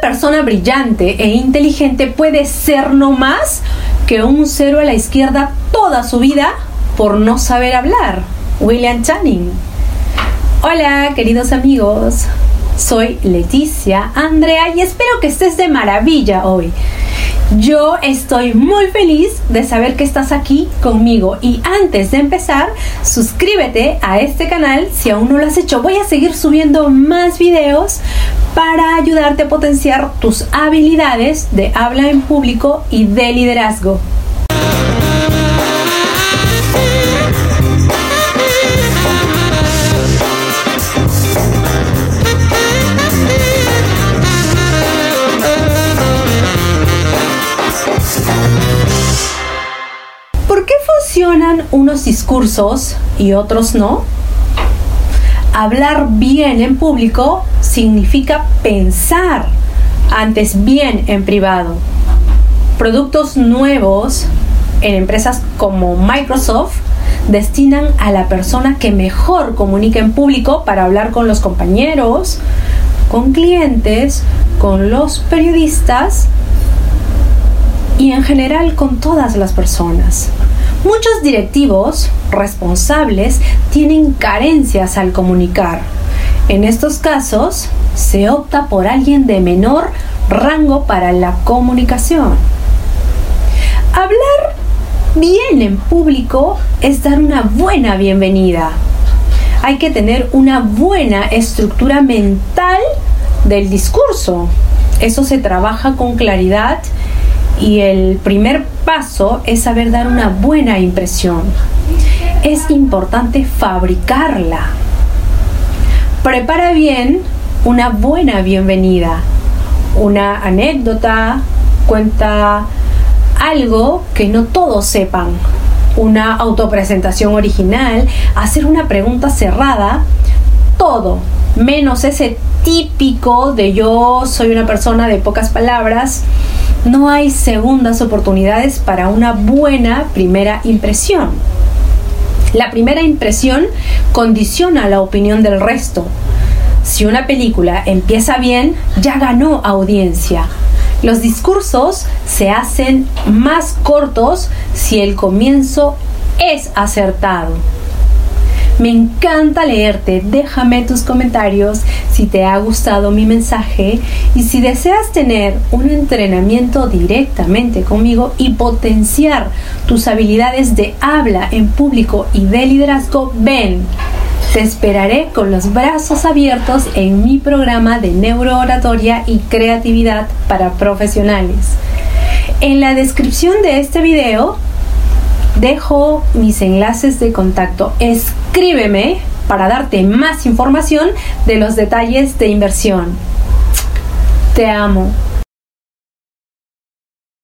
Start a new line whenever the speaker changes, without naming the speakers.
persona brillante e inteligente puede ser no más que un cero a la izquierda toda su vida por no saber hablar. William Channing. Hola, queridos amigos. Soy Leticia Andrea y espero que estés de maravilla hoy. Yo estoy muy feliz de saber que estás aquí conmigo y antes de empezar, suscríbete a este canal si aún no lo has hecho. Voy a seguir subiendo más videos para ayudarte a potenciar tus habilidades de habla en público y de liderazgo. ¿Por qué funcionan unos discursos y otros no? Hablar bien en público significa pensar antes bien en privado. Productos nuevos en empresas como Microsoft destinan a la persona que mejor comunica en público para hablar con los compañeros, con clientes, con los periodistas y en general con todas las personas. Muchos directivos responsables tienen carencias al comunicar. En estos casos, se opta por alguien de menor rango para la comunicación. Hablar bien en público es dar una buena bienvenida. Hay que tener una buena estructura mental del discurso. Eso se trabaja con claridad y el primer paso es saber dar una buena impresión. Es importante fabricarla. Prepara bien una buena bienvenida, una anécdota, cuenta algo que no todos sepan, una autopresentación original, hacer una pregunta cerrada, todo, menos ese típico de yo soy una persona de pocas palabras, no hay segundas oportunidades para una buena primera impresión. La primera impresión condiciona la opinión del resto. Si una película empieza bien, ya ganó audiencia. Los discursos se hacen más cortos si el comienzo es acertado. Me encanta leerte. Déjame tus comentarios si te ha gustado mi mensaje y si deseas tener un entrenamiento directamente conmigo y potenciar tus habilidades de habla en público y de liderazgo, ven. Te esperaré con los brazos abiertos en mi programa de neurooratoria y creatividad para profesionales. En la descripción de este video dejo mis enlaces de contacto. Escríbeme para darte más información de los detalles de inversión. Te amo.